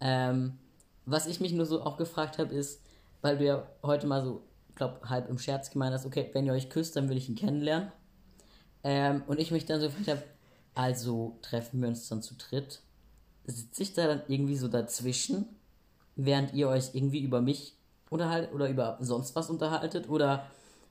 Ähm, was ich mich nur so auch gefragt habe, ist, weil du ja heute mal so, ich glaube, halb im Scherz gemeint hast, okay, wenn ihr euch küsst, dann will ich ihn kennenlernen. Ähm, und ich mich dann so gefragt habe, also treffen wir uns dann zu dritt? Sitze ich da dann irgendwie so dazwischen, während ihr euch irgendwie über mich unterhaltet oder über sonst was unterhaltet? Oder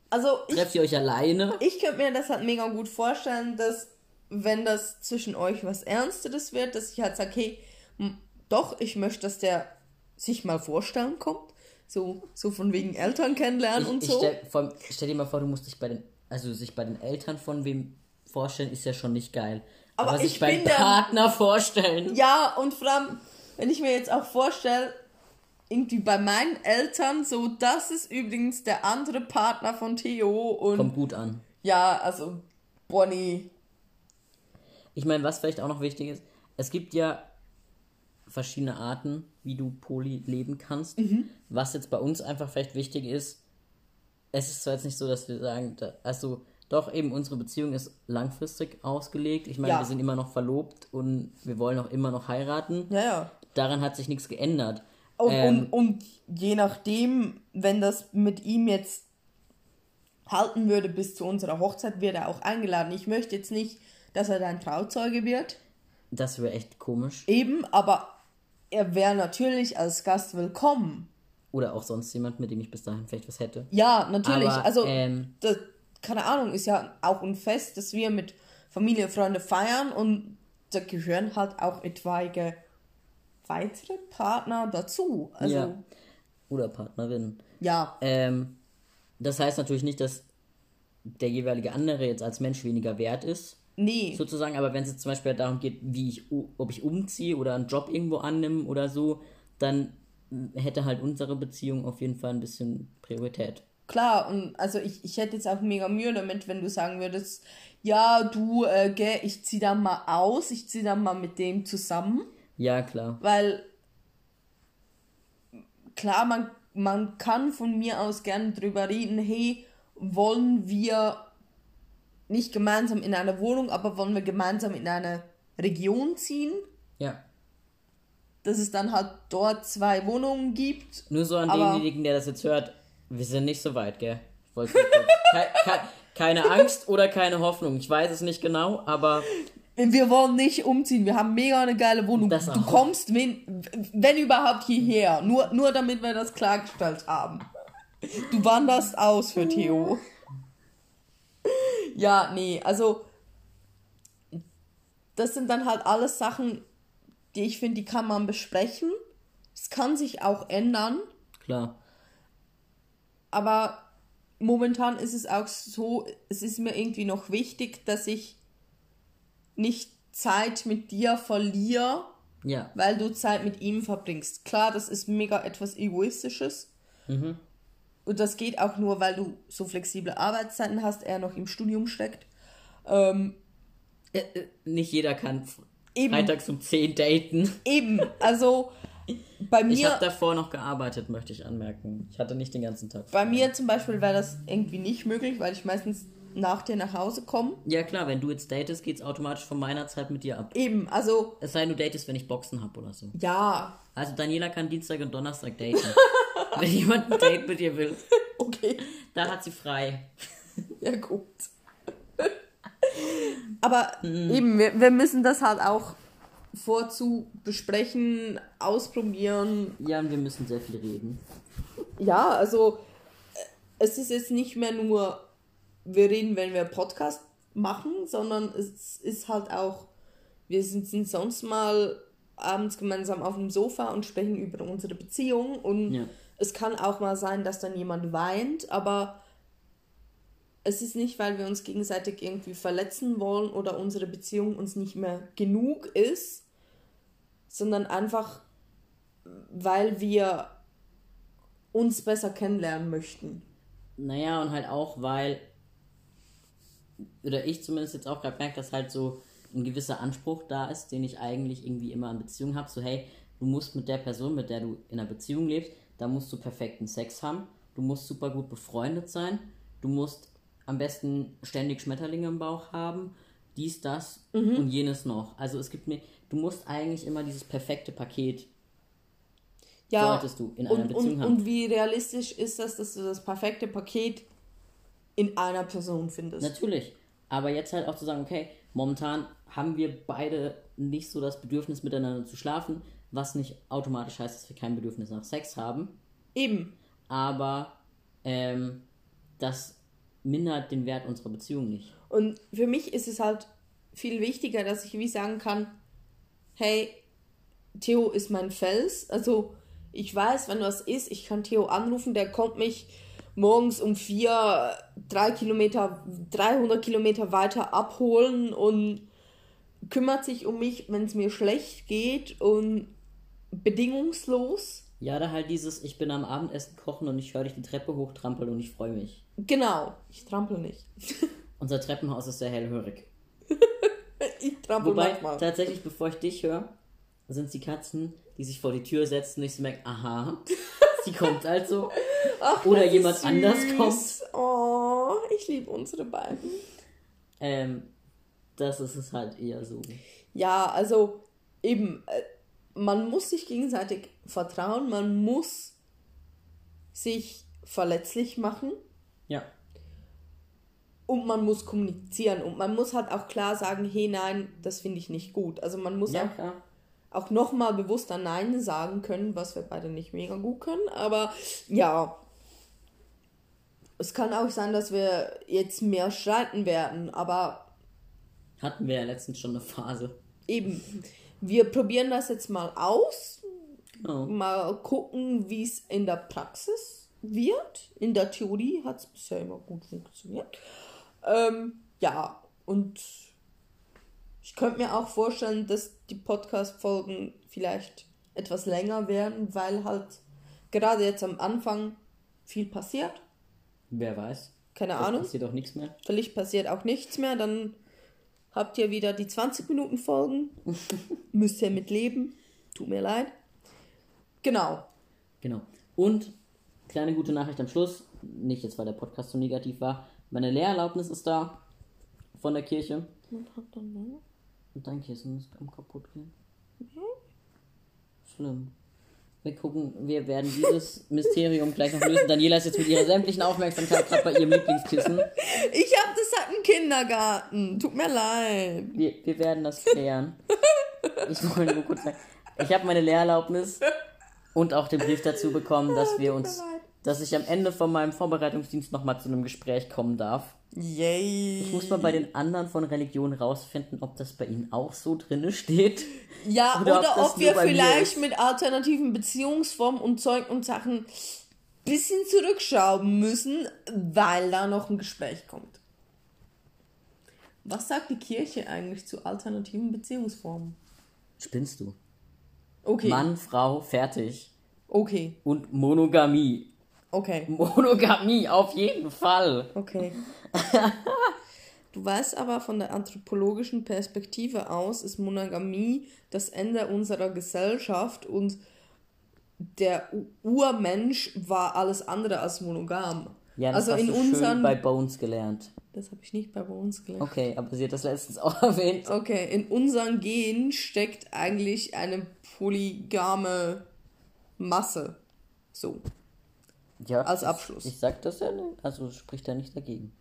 Also ich, trefft ihr euch alleine? ich könnte mir das halt mega gut vorstellen, dass wenn das zwischen euch was Ernsteres wird, dass ich halt sage, hey, m- doch, ich möchte, dass der sich mal vorstellen kommt. So, so von wegen Eltern kennenlernen Ich, und ich so. stell, vor, stell dir mal vor, du musst dich bei den, also sich bei den Eltern von wem vorstellen, ist ja schon nicht geil. Aber Aber, ich sich beim Partner vorstellen. Ja, und vor allem, wenn ich mir jetzt auch vorstelle, irgendwie bei meinen Eltern, so, das ist übrigens der andere Partner von Theo und Kommt gut an. ja, also Bonnie. Ich meine, was vielleicht auch noch wichtig ist, es gibt ja verschiedene Arten, wie du Poly leben kannst. Mhm. Was jetzt bei uns einfach vielleicht wichtig ist, es ist zwar jetzt nicht so, dass wir sagen, da, also doch eben unsere Beziehung ist langfristig ausgelegt. Ich meine, Ja. wir sind immer noch verlobt und wir wollen auch immer noch heiraten. Ja, ja. Daran hat sich nichts geändert. Und, Ähm, und, und je nachdem, wenn das mit ihm jetzt halten würde bis zu unserer Hochzeit, wird er auch eingeladen. Ich möchte jetzt nicht, dass er dein Trauzeuge wird. Das wäre echt komisch. Eben, aber er wäre natürlich als Gast willkommen. Oder auch sonst jemand, mit dem ich bis dahin vielleicht was hätte. Ja, natürlich. Aber, also, ähm, das, keine Ahnung, ist ja auch ein Fest, das wir mit Familie, Freunde feiern und da gehören halt auch etwaige weitere Partner dazu. Also, ja. Oder Partnerin. ja. Ähm, das heißt natürlich nicht, dass der jeweilige andere jetzt als Mensch weniger wert ist, Nee. sozusagen, aber wenn es jetzt zum Beispiel darum geht, wie ich, ob ich umziehe oder einen Job irgendwo annehme oder so, dann hätte halt unsere Beziehung auf jeden Fall ein bisschen Priorität. Klar, und also ich, ich hätte jetzt auch mega Mühe damit, wenn du sagen würdest, ja, du, äh, gell, ich zieh dann mal aus, ich zieh dann mal mit dem zusammen, Ja, klar. weil klar, man, man kann von mir aus gerne drüber reden, hey, wollen wir nicht gemeinsam in eine Wohnung, aber wollen wir gemeinsam in eine Region ziehen, Ja. dass es dann halt dort zwei Wohnungen gibt. Nur so an denjenigen, der das jetzt hört, wir sind nicht so weit, gell? Ke ke keine Angst oder keine Hoffnung. Ich weiß es nicht genau, aber Wir wollen nicht umziehen. Wir haben mega eine geile Wohnung. Du kommst, wenn, wenn überhaupt, hierher. Nur, nur damit wir das klargestellt haben. Du wanderst aus für Theo. Ja, nee, also das sind dann halt alles Sachen, die ich finde, die kann man besprechen. Es kann sich auch ändern, klar. aber momentan ist es auch so, es ist mir irgendwie noch wichtig, dass ich nicht Zeit mit dir verliere, Ja. weil du Zeit mit ihm verbringst. Klar, das ist mega etwas Egoistisches. Mhm. Und das geht auch nur, weil du so flexible Arbeitszeiten hast, er noch im Studium steckt. Ähm, Äh, äh, nicht jeder kann Eben. freitags um 10 daten. eben, also bei Ich mir, habe davor noch gearbeitet, möchte ich anmerken. Ich hatte nicht den ganzen Tag. bei frei. mir zum Beispiel wäre das irgendwie nicht möglich, weil ich meistens nach dir nach Hause komme. Ja klar, wenn du jetzt datest, geht's automatisch von meiner Zeit mit dir ab. Eben, also Es sei denn, du datest, wenn ich Boxen hab oder so. ja, Also Daniela kann Dienstag und Donnerstag daten. wenn jemand ein Date mit dir will, okay. da hat sie frei. Ja, gut. Aber eben, wir, wir müssen das halt auch vorzu besprechen, ausprobieren. Ja, und wir müssen sehr viel reden. Ja, also äh, es ist jetzt nicht mehr nur, wir reden, wenn wir Podcast machen, sondern es ist halt auch, wir sind, sind sonst mal abends gemeinsam auf dem Sofa und sprechen über unsere Beziehung und Ja. Es kann auch mal sein, dass dann jemand weint, aber es ist nicht, weil wir uns gegenseitig irgendwie verletzen wollen oder unsere Beziehung uns nicht mehr genug ist, sondern einfach, weil wir uns besser kennenlernen möchten. Naja, und halt auch, weil, oder ich zumindest jetzt auch gerade merke, dass halt so ein gewisser Anspruch da ist, den ich eigentlich irgendwie immer an Beziehungen habe. So, hey, du musst mit der Person, mit der du in einer Beziehung lebst, da musst du perfekten Sex haben, du musst super gut befreundet sein, du musst am besten ständig Schmetterlinge im Bauch haben, dies, das und jenes noch. Also es gibt mir, du musst eigentlich immer dieses perfekte Paket Ja, solltest du in einer und, Beziehung und, haben. und wie realistisch ist das, dass du das perfekte Paket in einer Person findest? Natürlich. Aber jetzt halt auch zu sagen, okay, momentan haben wir beide nicht so das Bedürfnis miteinander zu schlafen, was nicht automatisch heißt, dass wir kein Bedürfnis nach Sex haben. Eben. Aber ähm, das mindert den Wert unserer Beziehung nicht. Und für mich ist es halt viel wichtiger, dass ich wie sagen kann, hey, Theo ist mein Fels. Also ich weiß, wenn was ist, ich kann Theo anrufen, der kommt mich morgens um vier, drei Kilometer, 300 Kilometer weiter abholen und kümmert sich um mich, wenn es mir schlecht geht und bedingungslos. Ja, da halt dieses, ich bin am Abendessen kochen und ich höre dich die Treppe hochtrampeln und ich freue mich. Genau, ich trampel nicht. Unser Treppenhaus ist sehr hellhörig. ich trampel Wobei, manchmal. tatsächlich, bevor ich dich höre, sind es die Katzen, die sich vor die Tür setzen und ich so merke, aha, sie kommt also. Ach, Oder jemand anders süß. kommt. Oh, ich liebe unsere beiden. Ähm, das ist es halt eher so. Ja, also eben, äh, man muss sich gegenseitig vertrauen, man muss sich verletzlich machen Ja. und man muss kommunizieren und man muss halt auch klar sagen, hey nein, das finde ich nicht gut. Also man muss Ja, auch, klar. auch nochmal bewusster Nein sagen können, was wir beide nicht mega gut können, aber ja. Es kann auch sein, dass wir jetzt mehr streiten werden, aber Hatten wir ja letztens schon eine Phase. eben, wir probieren das jetzt mal aus. Genau. Mal gucken, wie es in der Praxis wird. In der Theorie hat es bisher immer gut funktioniert. Ähm, ja, und ich könnte mir auch vorstellen, dass die Podcast-Folgen vielleicht etwas länger werden, weil halt gerade jetzt am Anfang viel passiert. Wer weiß. Keine Es Ahnung. passiert auch nichts mehr. Vielleicht passiert auch nichts mehr, dann habt ihr wieder die 20 Minuten Folgen. Müsst ihr mit leben. Tut mir leid. Genau. Genau. Und kleine gute Nachricht am Schluss. Nicht jetzt, weil der Podcast so negativ war. Meine Lehrerlaubnis ist da. Von der Kirche. Und dein Kissen ist am kaputt gehen. Schlimm. Wir gucken, wir werden dieses Mysterium gleich noch lösen. Daniela ist jetzt mit ihrer sämtlichen Aufmerksamkeit gerade bei ihrem Lieblingskissen. Ich hab das halt im Kindergarten. Tut mir leid. Wir, wir werden das klären. Ich wollte nur kurz sagen, ich habe meine Lehrerlaubnis und auch den Brief dazu bekommen, dass wir uns, dass ich am Ende von meinem Vorbereitungsdienst nochmal zu einem Gespräch kommen darf. Yay. Ich muss mal bei den anderen von Religion rausfinden, ob das bei ihnen auch so drinne steht. Ja, Oder oder, ob ob wir vielleicht mit alternativen Beziehungsformen und Zeug und Sachen bisschen zurückschrauben müssen, weil da noch ein Gespräch kommt. Was sagt die Kirche eigentlich zu alternativen Beziehungsformen? Spinnst du? Okay. Mann, Frau, fertig. Okay. Und Monogamie. Okay. Monogamie, auf jeden Fall. Okay. Du weißt aber von der anthropologischen Perspektive aus ist Monogamie das Ende unserer Gesellschaft und der Urmensch war alles andere als monogam. Ja, das also hast in du schön unseren bei Bones gelernt. das habe ich nicht bei uns gelernt. Okay, aber sie hat das letztens auch erwähnt. Okay, in unseren Genen steckt eigentlich eine polygame Masse. So. Ja, Als Abschluss. Ich sag das ja nicht. Also spricht er nicht dagegen.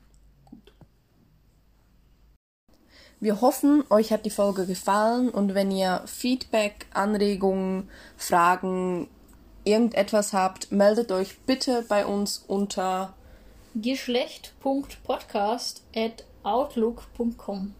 Wir hoffen, euch hat die Folge gefallen und wenn ihr Feedback, Anregungen, Fragen, irgendetwas habt, meldet euch bitte bei uns unter Geschlecht.podcast at outlook.com